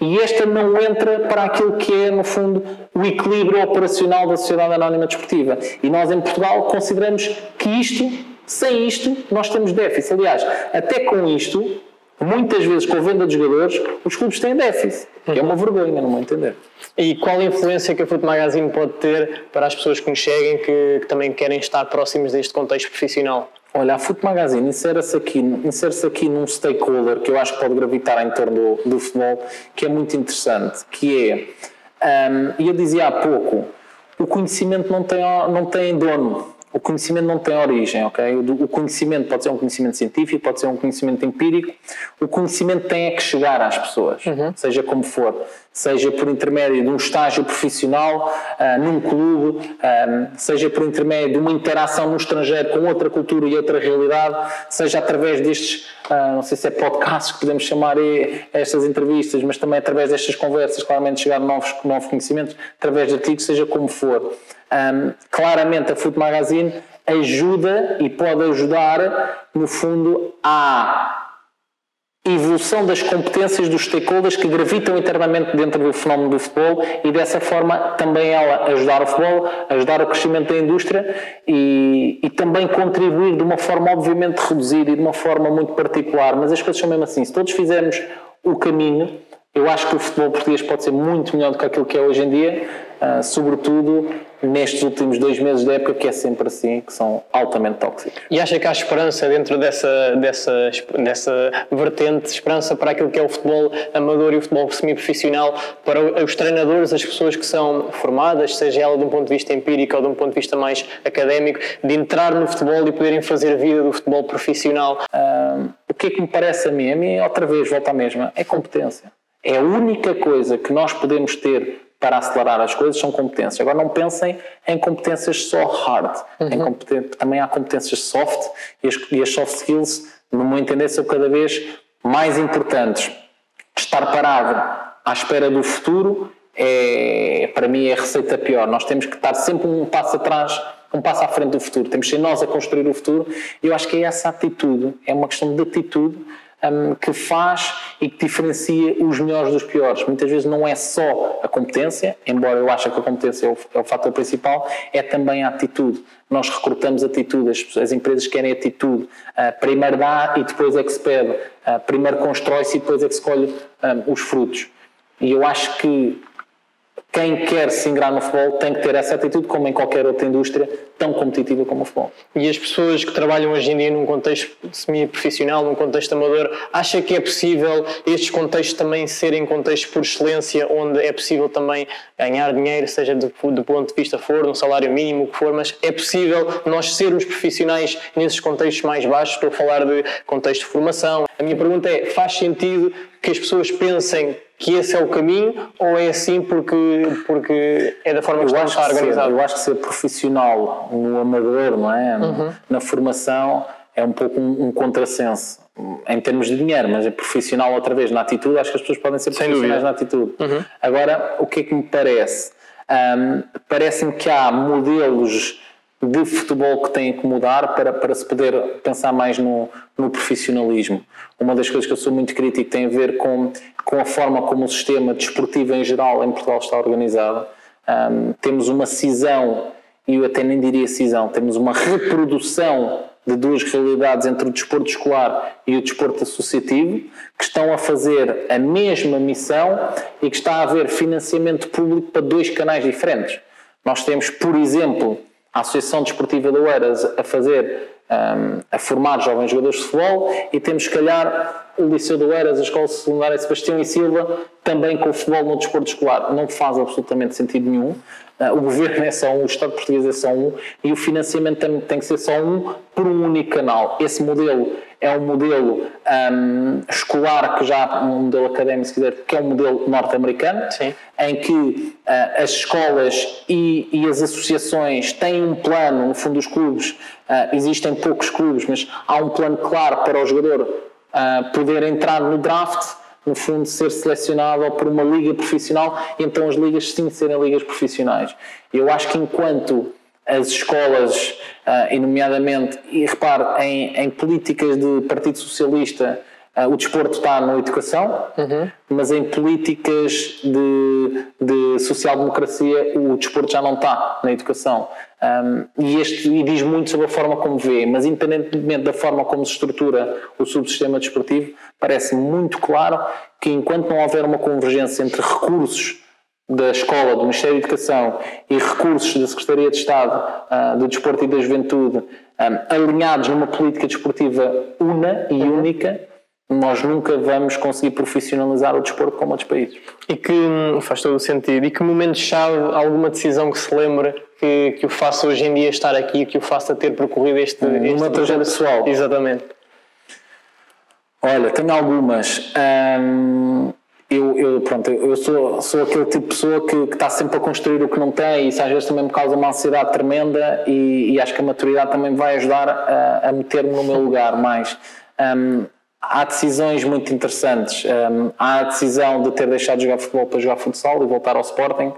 B: E esta não entra para aquilo que é, no fundo, o equilíbrio operacional da Sociedade Anónima Desportiva. E nós, em Portugal, consideramos que isto, sem isto, nós temos déficit. Aliás, até com isto, muitas vezes com a venda de jogadores, os clubes têm déficit. Que é uma vergonha, não vou entender.
A: E qual a influência que a Foot Magazine pode ter para as pessoas que nos cheguem, que, que também querem estar próximos deste contexto profissional?
B: Olha, a Foot Magazine insere-se aqui, insere aqui num stakeholder que eu acho que pode gravitar em torno do, do futebol, que é muito interessante, que é, um, e eu dizia há pouco, o conhecimento não tem, não tem dono o conhecimento não tem origem, ok? O conhecimento pode ser um conhecimento científico, pode ser um conhecimento empírico. O conhecimento tem é que chegar às pessoas, uhum. seja como for. Seja por intermédio de um estágio profissional uh, num clube, um, ah, seja por intermédio de uma interação no estrangeiro com outra cultura e outra realidade, seja através destes, uh, não sei se é podcasts que podemos chamar estas entrevistas, mas também através destas conversas, claramente chegar a novos, novos conhecimentos, através de artigos, seja como for. Um, claramente a Foot Magazine ajuda e pode ajudar, no fundo, à evolução das competências dos stakeholders que gravitam internamente dentro do fenómeno do futebol e dessa forma também ela ajudar o futebol, ajudar o crescimento da indústria e, e também contribuir de uma forma obviamente reduzida e de uma forma muito particular, mas as coisas são mesmo assim, se todos fizermos o caminho, eu acho que o futebol português pode ser muito melhor do que aquilo que é hoje em dia, uh, sobretudo nestes últimos dois meses da época, que é sempre assim, que são altamente tóxicos.
A: E acha que há esperança dentro dessa, dessa, dessa vertente, esperança para aquilo que é o futebol amador e o futebol semi-profissional, para os treinadores, as pessoas que são formadas, seja ela de um ponto de vista empírico ou de um ponto de vista mais académico, de entrar no futebol e poderem fazer a vida do futebol profissional?
B: Uh, o que é que me parece a mim? A mim, outra vez, volta à mesma, é competência. É a única coisa que nós podemos ter para acelerar as coisas são competências. Agora não pensem em competências só hard, uhum. também há competências soft e as, e as soft skills, no meu entender, são cada vez mais importantes. Estar parado à espera do futuro é, para mim, é a receita pior. Nós temos que estar sempre um passo atrás, um passo à frente do futuro. Temos que ser nós a construir o futuro. Eu acho que é essa atitude, é uma questão de atitude um, que faz e que diferencia os melhores dos piores. Muitas vezes não é só a competência, embora eu ache que a competência é o, é o fator principal, é também a atitude. Nós recrutamos atitude, as, as empresas querem atitude. Uh, primeiro dá e depois é que se pede. Uh, primeiro constrói-se e depois é que se colhe um, os frutos. E eu acho que quem quer se ingrar no futebol tem que ter essa atitude, como em qualquer outra indústria tão competitiva como o futebol.
A: E as pessoas que trabalham hoje em dia num contexto semi-profissional, num contexto amador, acha que é possível estes contextos também serem contextos por excelência, onde é possível também ganhar dinheiro, seja do, do ponto de vista for, um salário mínimo, o que for, mas é possível nós sermos profissionais nesses contextos mais baixos? Estou a falar de contexto de formação. A minha pergunta é: faz sentido que as pessoas pensem que esse é o caminho ou é assim porque, porque é da forma que está organizado?
B: eu acho que ser profissional no amador, não é? Uhum. Na formação é um pouco um, um contrassenso em termos de dinheiro, mas é profissional outra vez na atitude, acho que as pessoas podem ser Sem profissionais dúvida. na atitude. Uhum. Agora, o que é que me parece? Um, Parece-me que há modelos de futebol que têm que mudar para, para se poder pensar mais no, no profissionalismo. Uma das coisas que eu sou muito crítico tem a ver com, com a forma como o sistema desportivo em geral em Portugal está organizado. Um, temos uma cisão, e eu até nem diria cisão, temos uma reprodução de duas realidades entre o desporto escolar e o desporto associativo, que estão a fazer a mesma missão e que está a haver financiamento público para dois canais diferentes. Nós temos, por exemplo, a Associação Desportiva de Oeiras a fazer, um, a formar jovens jogadores de futebol e temos, se calhar, o Liceu de Oeiras, a Escola Secundária Sebastião e Silva, também com o futebol no desporto escolar. Não faz absolutamente sentido nenhum. Uh, o governo é só um, o Estado português é só um e o financiamento tem, tem que ser só um por um único canal. Esse modelo é um modelo um, escolar que já, um modelo académico, se quiser, que é um modelo norte-americano, em que uh, as escolas e, e, as associações têm um plano, no fundo os clubes, uh, existem poucos clubes, mas há um plano claro para o jogador uh, poder entrar no draft, no fundo ser selecionado por uma liga profissional, e então as ligas sim serem ligas profissionais. Eu acho que enquanto as escolas, uh, e nomeadamente, e repare, em, em políticas de Partido Socialista, o desporto está na educação, uhum. mas em políticas de, de social-democracia o desporto já não está na educação. Um, e, este, e diz muito sobre a forma como vê, mas independentemente da forma como se estrutura o subsistema desportivo, parece muito claro que enquanto não houver uma convergência entre recursos da Escola, do Ministério da Educação e recursos da Secretaria de Estado uh, do Desporto e da Juventude um, alinhados numa política desportiva una e uhum. única, nós nunca vamos conseguir profissionalizar o desporto como outros países.
A: E que faz todo o sentido. E que momento-chave, alguma decisão que se lembre que, que o faça hoje em dia estar aqui, que o faça ter percorrido este.
B: Hum,
A: este
B: uma trajetória pessoal.
A: Exatamente.
B: Olha, tenho algumas. Hum, eu, eu, pronto, eu sou, sou aquele tipo de pessoa que, que, está sempre a construir o que não tem e isso às vezes também me causa uma ansiedade tremenda e, e acho que a maturidade também vai ajudar a, a meter-me no meu lugar mais. Um, há decisões muito interessantes. Um, há a decisão de ter deixado de jogar futebol para jogar futsal e voltar ao Sporting,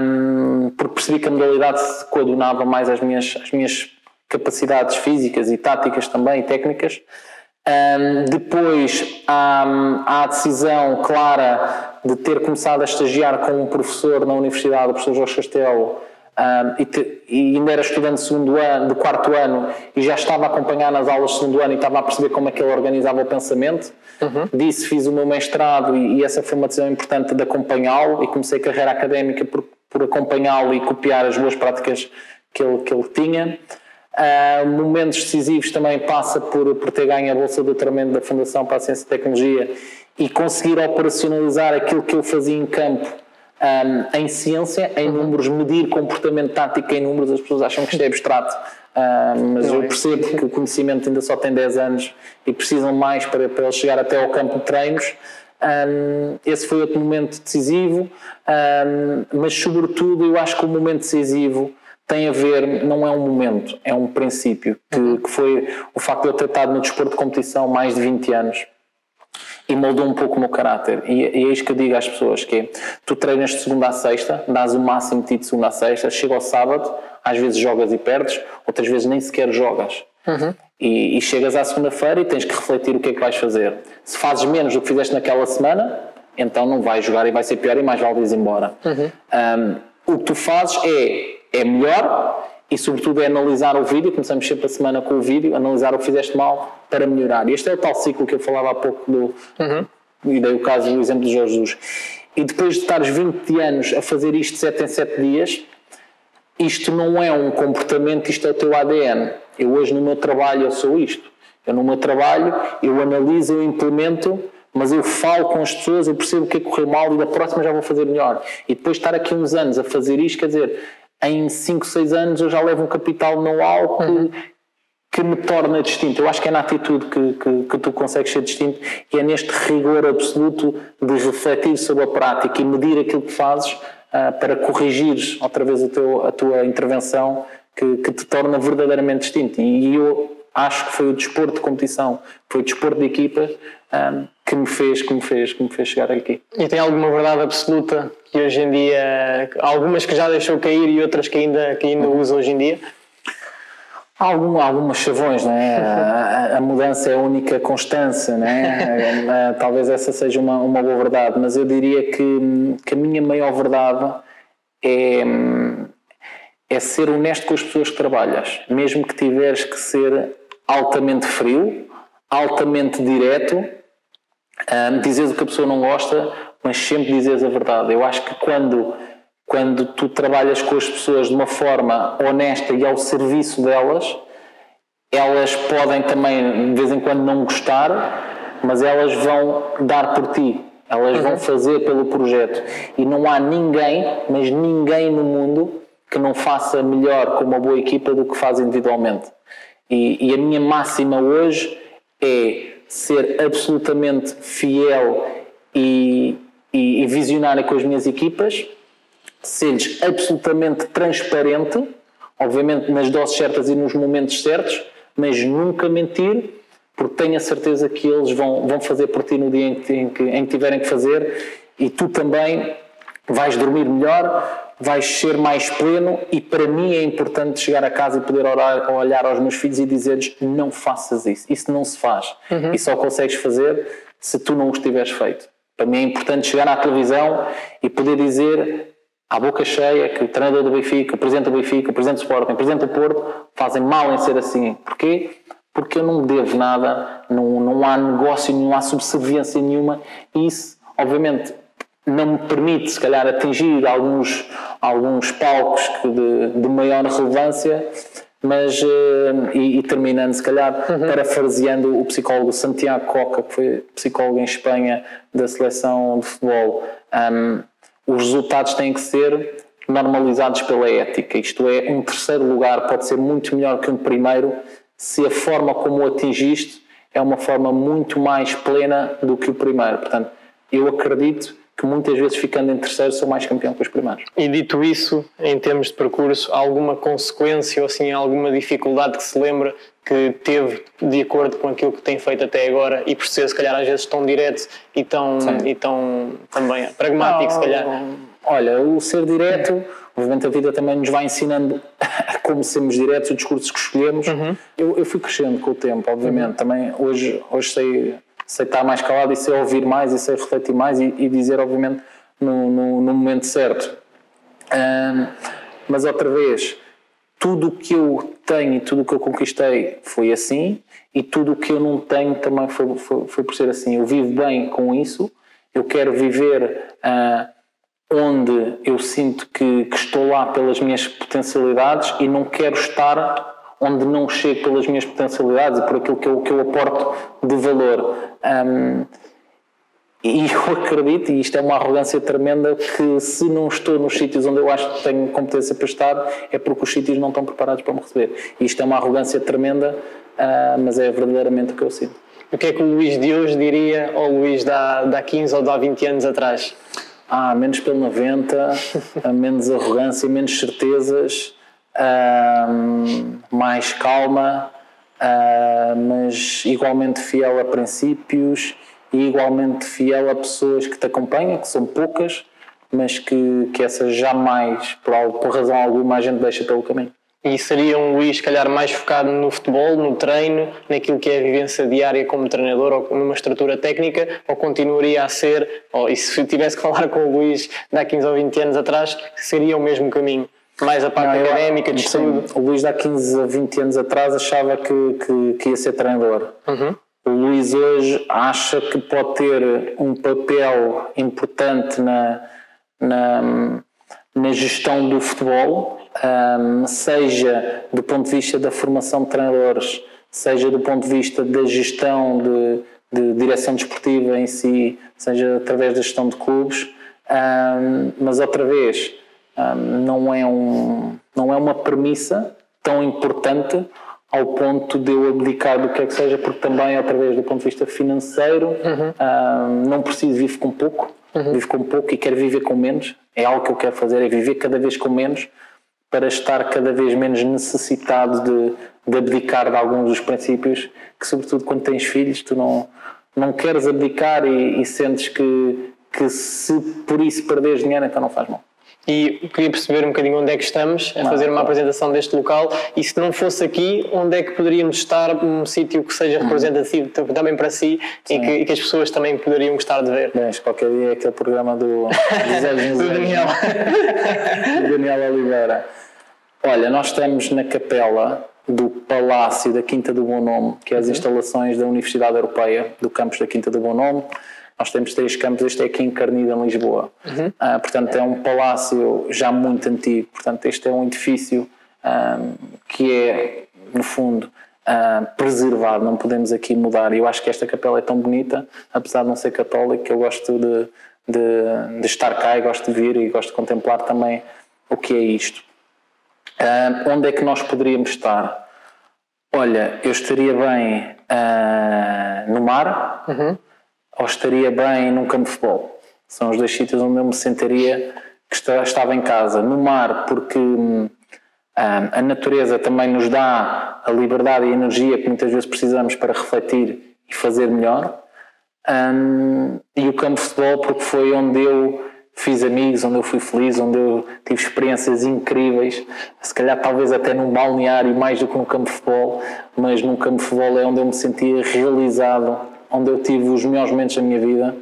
B: um, porque percebi que a modalidade se coadunava mais às minhas, às minhas capacidades físicas e táticas também, e técnicas. Um, depois há, há, a decisão clara de ter começado a estagiar com um professor na Universidade, o professor Jorge Castelo, um, e, te, e, ainda era estudante de, segundo ano, de quarto ano e já estava a acompanhar nas aulas de segundo ano e estava a perceber como é que ele organizava o pensamento. Uhum. Disse, fiz o meu mestrado e, e essa foi uma decisão importante de acompanhá-lo e comecei a carreira académica por, por acompanhá-lo e copiar as boas práticas que ele, que ele tinha. Uh, momentos decisivos também passa por, por ter ganho a bolsa de doutoramento da Fundação para a Ciência e Tecnologia e conseguir operacionalizar aquilo que eu fazia em campo um, em ciência, em uhum. números, medir comportamento tático em números, as pessoas acham que isto é abstrato. Um, mas Não eu é. percebo que o conhecimento ainda só tem 10 anos e precisam mais para, para eles chegar até ao campo de treinos. Um, esse foi outro momento decisivo, mas sobretudo eu acho que o momento decisivo tem a ver, não é um momento, é um princípio, que, uhum. que foi o facto de eu ter estado no desporto de competição mais de 20 anos e moldou um pouco o meu caráter. E, e é isto que eu digo às pessoas: que é, tu treinas de segunda a sexta, dás o máximo de ti de segunda a sexta, chega ao sábado, às vezes jogas e perdes, outras vezes nem sequer jogas. Uhum. E, e, chegas à segunda-feira e tens que refletir o que é que vais fazer. Se fazes menos do que fizeste naquela semana, então não vais jogar e vai ser pior e mais vale ir embora. Uhum. Um, o que tu fazes é, é melhor e sobretudo é analisar o vídeo, começamos sempre a semana com o vídeo, analisar o que fizeste mal para melhorar. Este é o tal ciclo que eu falava há pouco do, uhum. e dei o caso do exemplo de Jorge Jesus. E depois de estares 20 anos a fazer isto 7 em 7 dias, isto não é um comportamento, isto é o teu ADN. Eu hoje no meu trabalho eu sou isto. Eu no meu trabalho eu analiso, eu implemento, mas eu falo com as pessoas, eu percebo o que é que correu mal e da próxima já vou fazer melhor. E depois de estar aqui uns anos a fazer isto, quer dizer, em 5, 6 anos eu já levo um capital know-how que, uhum. que me torna distinto. Eu acho que é na atitude que, que, que, tu consegues ser distinto e é neste rigor absoluto de refletir sobre a prática e medir aquilo que fazes uh, para corrigir outra vez a, teu, a tua intervenção que, que te torna verdadeiramente distinto. E eu acho que foi o desporto de competição, foi o desporto de equipa um, que me fez, que me fez, que me fez chegar aqui.
A: E tem alguma verdade absoluta que hoje em dia, algumas que já deixou cair e outras que ainda, que ainda usa hoje em dia?
B: Algum, algumas chavões, não é? A, a, mudança é a única constância, não é? [LAUGHS] Talvez essa seja uma, uma boa verdade, mas eu diria que, que a minha maior verdade é, é ser honesto com as pessoas que trabalhas, mesmo que tiveres que ser altamente frio, altamente direto, um, dizeres o que a pessoa não gosta, mas sempre dizeres a verdade. Eu acho que quando, quando tu trabalhas com as pessoas de uma forma honesta e ao serviço delas, elas podem também de vez em quando não gostar, mas elas vão dar por ti. Elas uhum. vão fazer pelo projeto. E não há ninguém, mas ninguém no mundo que não faça melhor com uma boa equipa do que faz individualmente. E, e a minha máxima hoje é ser absolutamente fiel e, e, e visionário com as minhas equipas, ser-lhes absolutamente transparente, obviamente nas doses certas e nos momentos certos, mas nunca mentir, porque tenho a certeza que eles vão, vão fazer por ti no dia em que, em que, em que tiverem que fazer e tu também vais dormir melhor, vais ser mais pleno e para mim é importante chegar a casa e poder orar, olhar aos meus filhos e dizer-lhes não faças isso, isso não se faz uhum. e só consegues fazer se tu não o tiveres feito. Para mim é importante chegar à televisão e poder dizer à boca cheia que o treinador do Benfica, o presidente do Benfica, o presidente do Sporting, o presidente do Porto fazem mal em ser assim. Porquê? Porque eu não devo nada, não, não há negócio, não há subserviência nenhuma e isso, obviamente, não me permite, se calhar, atingir alguns, alguns palcos de, de maior relevância, mas uh, e, e, terminando se calhar uhum. parafraseando o psicólogo Santiago Coca que foi psicólogo em Espanha da seleção de futebol um, os resultados têm que ser normalizados pela ética. Isto é um terceiro lugar pode ser muito melhor que um primeiro. Se a forma como o atingiste é uma forma muito mais plena do que o primeiro. Portanto eu acredito que muitas vezes ficando em terceiro sou mais campeão que os primeiros.
A: E dito isso, em termos de percurso, alguma consequência ou assim alguma dificuldade que se lembra que teve de acordo com aquilo que tem feito até agora e por ser se calhar às vezes tão direto e tão, e tão também pragmático se calhar?
B: Olha, o ser direto, obviamente a vida também nos vai ensinando [LAUGHS] como sermos diretos, os discursos que escolhemos. Uhum. Eu, eu fui crescendo com o tempo, obviamente. Uhum. Também hoje, hoje sei sei estar mais calado e sei ouvir mais e sei refletir mais e, e dizer, obviamente, no, no, no momento certo. Um, mas outra vez, tudo o que eu tenho e tudo o que eu conquistei foi assim e tudo o que eu não tenho também foi, foi, foi por ser assim. Eu vivo bem com isso, eu quero viver uh, onde eu sinto que, que, estou lá pelas minhas potencialidades e não quero estar onde não chego pelas minhas potencialidades e por aquilo que eu, que eu aporto de valor. Um, e eu acredito, e isto é uma arrogância tremenda, que se não estou nos sítios onde eu acho que tenho competência para estar, é porque os sítios não estão preparados para me receber. E isto é uma arrogância tremenda, uh, mas é verdadeiramente o que eu sinto.
A: O que é que o Luís de hoje diria ao Luís de há 15 ou há 20 anos atrás?
B: Ah, menos pelo 90, menos arrogância, menos certezas, uh, mais calma, uh, mas igualmente fiel a princípios e igualmente fiel a pessoas que te acompanham, que são poucas, mas que, que essas jamais, por, por razão alguma, a gente deixa pelo caminho.
A: E seria um Luís, se calhar, mais focado no futebol, no treino, naquilo que é a vivência diária como treinador ou numa estrutura técnica, ou continuaria a ser, ou, e se tivesse que [LAUGHS] falar com o Luís há 15 ou 20 anos atrás, seria o mesmo caminho? Mais a parte não, académica, de estudo.
B: O Luís, há 15 a 20 anos atrás, achava que, que, que ia ser treinador. Uhum. O Luís hoje acha que pode ter um papel importante na, na, na gestão do futebol, um, seja do ponto de vista da formação de treinadores, seja do ponto de vista da gestão de, de direção desportiva em si, seja através da gestão de clubes. Um, mas outra vez, não, é um, não é uma premissa tão importante ao ponto de eu abdicar do que é que seja, porque também, através do ponto de vista financeiro, uhum. não preciso, vivo com pouco, uhum. vivo com pouco e quero viver com menos. É algo que eu quero fazer, é viver cada vez com menos para estar cada vez menos necessitado de, de abdicar de alguns dos princípios que, sobretudo quando tens filhos, tu não, não queres abdicar e, e sentes que, que se por isso perderes dinheiro, então não faz mal
A: e queria perceber um bocadinho onde é que estamos a fazer uma apresentação deste local e se não fosse aqui, onde é que poderíamos estar num sítio que seja uhum. representativo também para si e que, e que, as pessoas também poderiam gostar de ver.
B: Bem, qualquer dia é aquele programa do, do, [LAUGHS] do Daniel. do Daniel Oliveira. Olha, nós estamos na capela do Palácio da Quinta do Bom Nome, que é as uhum. instalações da Universidade Europeia, do campus da Quinta do Bom Nome. Nós temos três campos, este é aqui em Carnida, em Lisboa. Uhum. Uh, portanto, é um palácio já muito antigo. Portanto, este é um edifício um, ah, que é, no fundo, uh, preservado. Não podemos aqui mudar. E eu acho que esta capela é tão bonita, apesar de não ser católica, que eu gosto de, de, de estar cá e gosto de vir e gosto de contemplar também o que é isto. Uh, onde é que nós poderíamos estar? Olha, eu estaria bem no mar. Uhum ou estaria bem num campo de futebol. São os dois sítios onde eu me sentiria que estava em casa. No mar, porque hum, a natureza também nos dá a liberdade e a energia que muitas vezes precisamos para refletir e fazer melhor. Um, e o campo de futebol, porque foi onde eu fiz amigos, onde eu fui feliz, onde eu tive experiências incríveis, se calhar talvez até num balneário mais do que no campo de futebol, mas num campo de futebol é onde eu me sentia realizado onde eu tive os melhores momentos da minha vida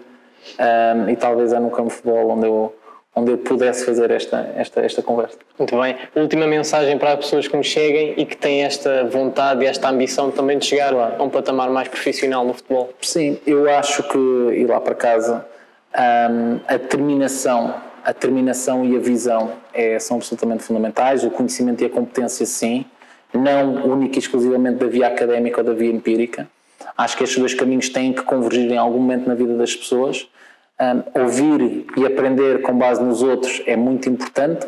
B: um, e talvez é no campo de futebol onde eu, onde eu pudesse fazer esta, esta, esta conversa.
A: Muito bem. Última mensagem para as pessoas que me cheguem e que têm esta vontade e esta ambição também de chegar claro. a um patamar mais profissional no futebol.
B: Sim, eu acho que ir lá para casa um, a determinação a determinação e a visão é, são absolutamente fundamentais, o conhecimento e a competência sim, não única e exclusivamente da via académica ou da via empírica. Acho que estes dois caminhos têm que convergir em algum momento na vida das pessoas. Um, ouvir e aprender com base nos outros é muito importante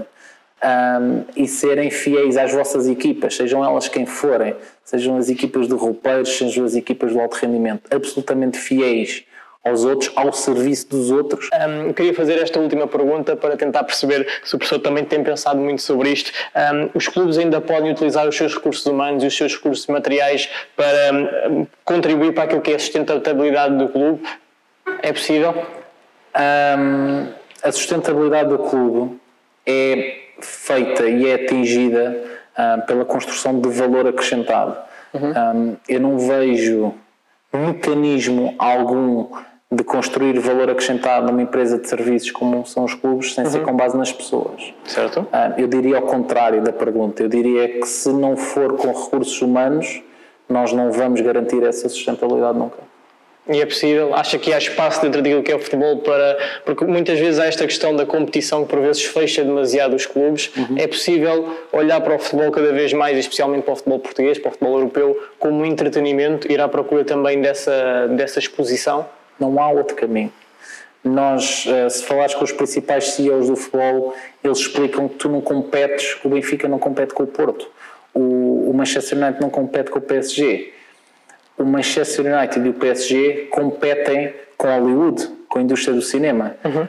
B: um, e serem fiéis às vossas equipas, sejam elas quem forem, sejam as equipas de roupeiros, sejam as equipas de alto rendimento, absolutamente fiéis aos outros, ao serviço dos outros.
A: Um, queria fazer esta última pergunta para tentar perceber se o professor também tem pensado muito sobre isto. Um, os clubes ainda podem utilizar os seus recursos humanos e os seus recursos materiais para um, contribuir para aquilo que é a sustentabilidade do clube? É possível?
B: a sustentabilidade do clube é feita e é atingida pela construção de valor acrescentado. Uhum. eu não vejo mecanismo algum de construir valor acrescentado numa empresa de serviços como são os clubes sem uhum. ser com base nas pessoas.
A: Certo.
B: Ah, eu diria ao contrário da pergunta. Eu diria que se não for com recursos humanos, nós não vamos garantir essa sustentabilidade nunca.
A: E é possível? Acha que há espaço dentro daquilo que é o futebol para. Porque muitas vezes há esta questão da competição que por vezes fecha demasiado os clubes. Uhum. É possível olhar para o futebol cada vez mais, especialmente para o futebol português, para o futebol europeu, como entretenimento, ir à procura também dessa, dessa exposição?
B: Não há outro caminho. Nós, eh, se falares com os principais CEOs do futebol, eles explicam que tu não competes, o Benfica não compete com o Porto, o, Manchester United não compete com o PSG. O Manchester United e o PSG competem com Hollywood, com a indústria do cinema. Uhum.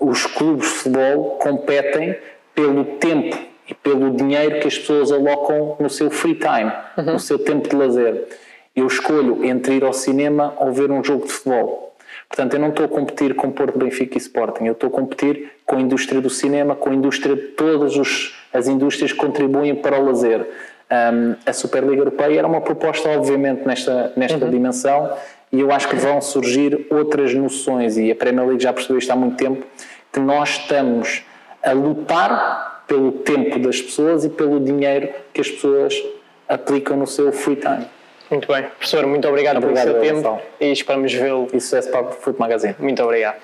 B: Um, os clubes de futebol competem pelo tempo e pelo dinheiro que as pessoas alocam no seu free time, uhum. no seu tempo de lazer eu escolho entre ir ao cinema ou ver um jogo de futebol. Portanto, eu não estou a competir com Porto, Benfica e Sporting, eu estou a competir com a indústria do cinema, com a indústria de todas os, as indústrias que contribuem para o lazer. Um, a Superliga Europeia era uma proposta, obviamente, nesta, nesta uhum. dimensão e eu acho que vão surgir outras noções e a Premier League já percebeu isto há muito tempo, que nós estamos a lutar pelo tempo das pessoas e pelo dinheiro que as pessoas aplicam no seu free time.
A: Muito bem. Professor, muito obrigado, obrigado pelo seu tempo e esperamos vê-lo.
B: E sucesso para o Food Magazine.
A: Muito obrigado.